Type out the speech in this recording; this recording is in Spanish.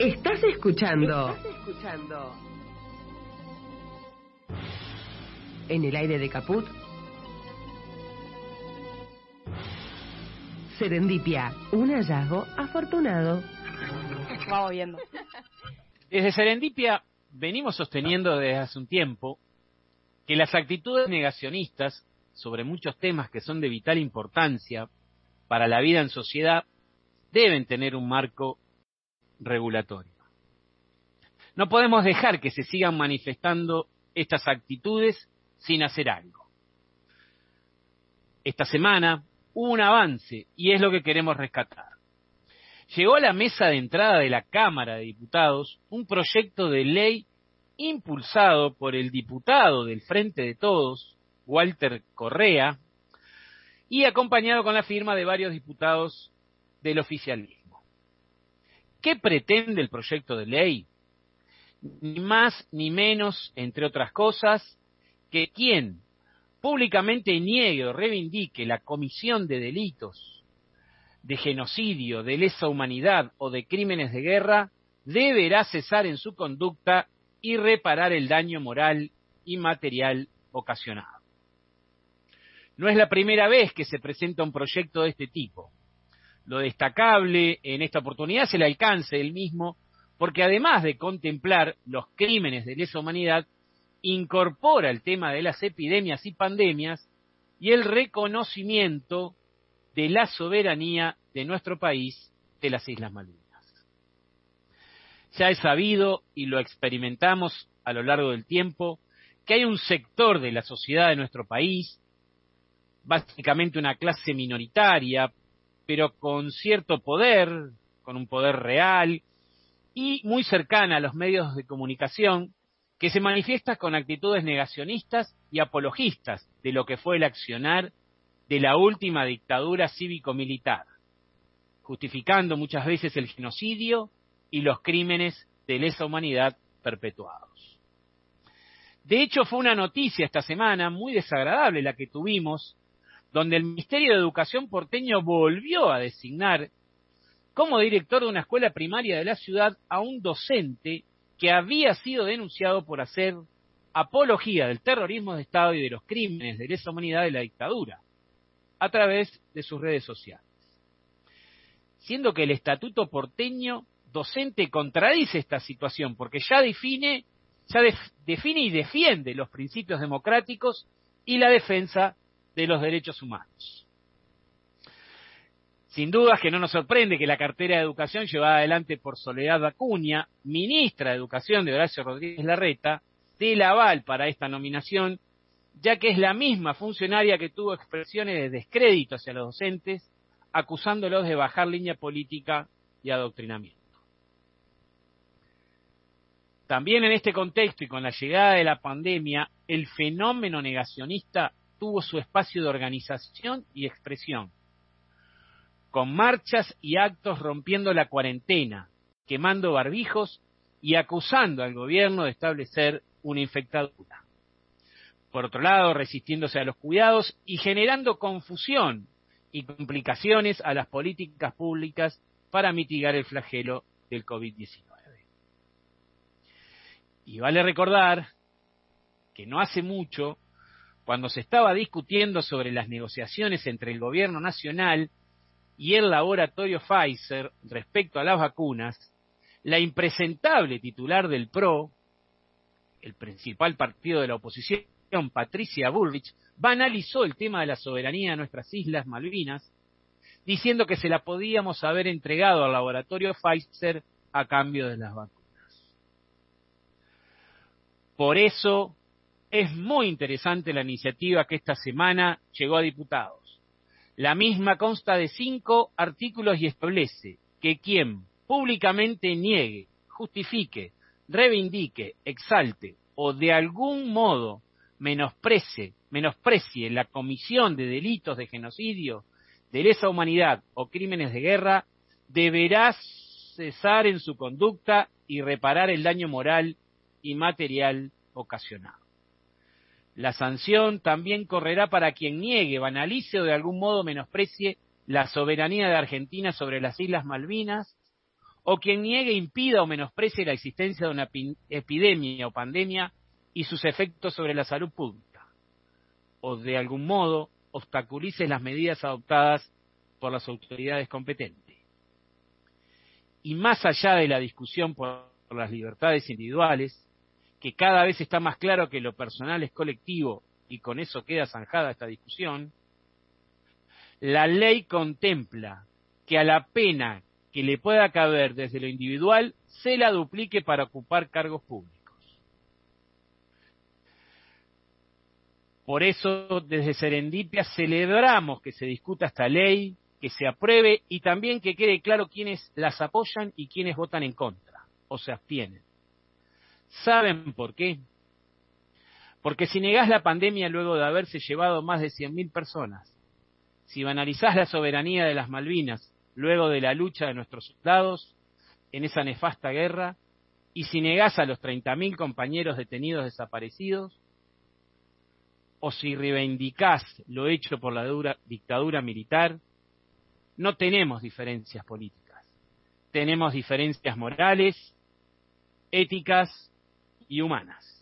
Estás escuchando. Estás escuchando. En el aire de Caput. Serendipia, un hallazgo afortunado. Vamos viendo. Desde Serendipia venimos sosteniendo desde hace un tiempo que las actitudes negacionistas sobre muchos temas que son de vital importancia para la vida en sociedad deben tener un marco regulatorio. No podemos dejar que se sigan manifestando estas actitudes sin hacer algo. Esta semana hubo un avance y es lo que queremos rescatar. Llegó a la mesa de entrada de la Cámara de Diputados un proyecto de ley impulsado por el diputado del Frente de Todos, Walter Correa, y acompañado con la firma de varios diputados del oficialismo. ¿Qué pretende el proyecto de ley? Ni más ni menos, entre otras cosas, que quien públicamente niegue o reivindique la comisión de delitos de genocidio, de lesa humanidad o de crímenes de guerra, deberá cesar en su conducta y reparar el daño moral y material ocasionado. No es la primera vez que se presenta un proyecto de este tipo. Lo destacable en esta oportunidad es el alcance del mismo, porque además de contemplar los crímenes de lesa humanidad, incorpora el tema de las epidemias y pandemias y el reconocimiento de la soberanía de nuestro país de las Islas Malvinas. Ya es sabido y lo experimentamos a lo largo del tiempo que hay un sector de la sociedad de nuestro país, básicamente una clase minoritaria, pero con cierto poder, con un poder real y muy cercana a los medios de comunicación, que se manifiesta con actitudes negacionistas y apologistas de lo que fue el accionar de la última dictadura cívico-militar, justificando muchas veces el genocidio y los crímenes de lesa humanidad perpetuados. De hecho, fue una noticia esta semana muy desagradable la que tuvimos, donde el Ministerio de Educación porteño volvió a designar como director de una escuela primaria de la ciudad a un docente que había sido denunciado por hacer apología del terrorismo de Estado y de los crímenes de lesa humanidad de la dictadura, a través de sus redes sociales. Siendo que el estatuto porteño docente contradice esta situación, porque ya define, ya define y defiende los principios democráticos y la defensa de los derechos humanos. Sin duda que no nos sorprende que la cartera de educación llevada adelante por Soledad Acuña, ministra de Educación de Horacio Rodríguez Larreta, dé el aval para esta nominación, ya que es la misma funcionaria que tuvo expresiones de descrédito hacia los docentes, acusándolos de bajar línea política y adoctrinamiento. También en este contexto y con la llegada de la pandemia, el fenómeno negacionista tuvo su espacio de organización y expresión con marchas y actos rompiendo la cuarentena, quemando barbijos y acusando al gobierno de establecer una infectadura. Por otro lado, resistiéndose a los cuidados y generando confusión y complicaciones a las políticas públicas para mitigar el flagelo del COVID-19. Y vale recordar que no hace mucho, cuando se estaba discutiendo sobre las negociaciones entre el gobierno nacional y el laboratorio Pfizer respecto a las vacunas, la impresentable titular del PRO, el principal partido de la oposición, Patricia Bullrich, banalizó el tema de la soberanía de nuestras Islas Malvinas, diciendo que se la podíamos haber entregado al laboratorio Pfizer a cambio de las vacunas. Por eso es muy interesante la iniciativa que esta semana llegó a diputados la misma consta de cinco artículos y establece que quien públicamente niegue, justifique, reivindique, exalte o de algún modo menosprecie, menosprecie la comisión de delitos de genocidio, de lesa humanidad o crímenes de guerra, deberá cesar en su conducta y reparar el daño moral y material ocasionado. La sanción también correrá para quien niegue, banalice o de algún modo menosprecie la soberanía de Argentina sobre las Islas Malvinas o quien niegue, impida o menosprecie la existencia de una epidemia o pandemia y sus efectos sobre la salud pública, o de algún modo obstaculice las medidas adoptadas por las autoridades competentes. Y más allá de la discusión por las libertades individuales, que cada vez está más claro que lo personal es colectivo y con eso queda zanjada esta discusión, la ley contempla que a la pena que le pueda caber desde lo individual se la duplique para ocupar cargos públicos. Por eso, desde Serendipia celebramos que se discuta esta ley, que se apruebe y también que quede claro quiénes las apoyan y quiénes votan en contra o se abstienen. ¿Saben por qué? Porque si negás la pandemia luego de haberse llevado más de 100.000 personas, si banalizás la soberanía de las Malvinas luego de la lucha de nuestros soldados en esa nefasta guerra, y si negás a los 30.000 compañeros detenidos desaparecidos, o si reivindicás lo hecho por la dura dictadura militar, no tenemos diferencias políticas, tenemos diferencias morales, éticas y humanas.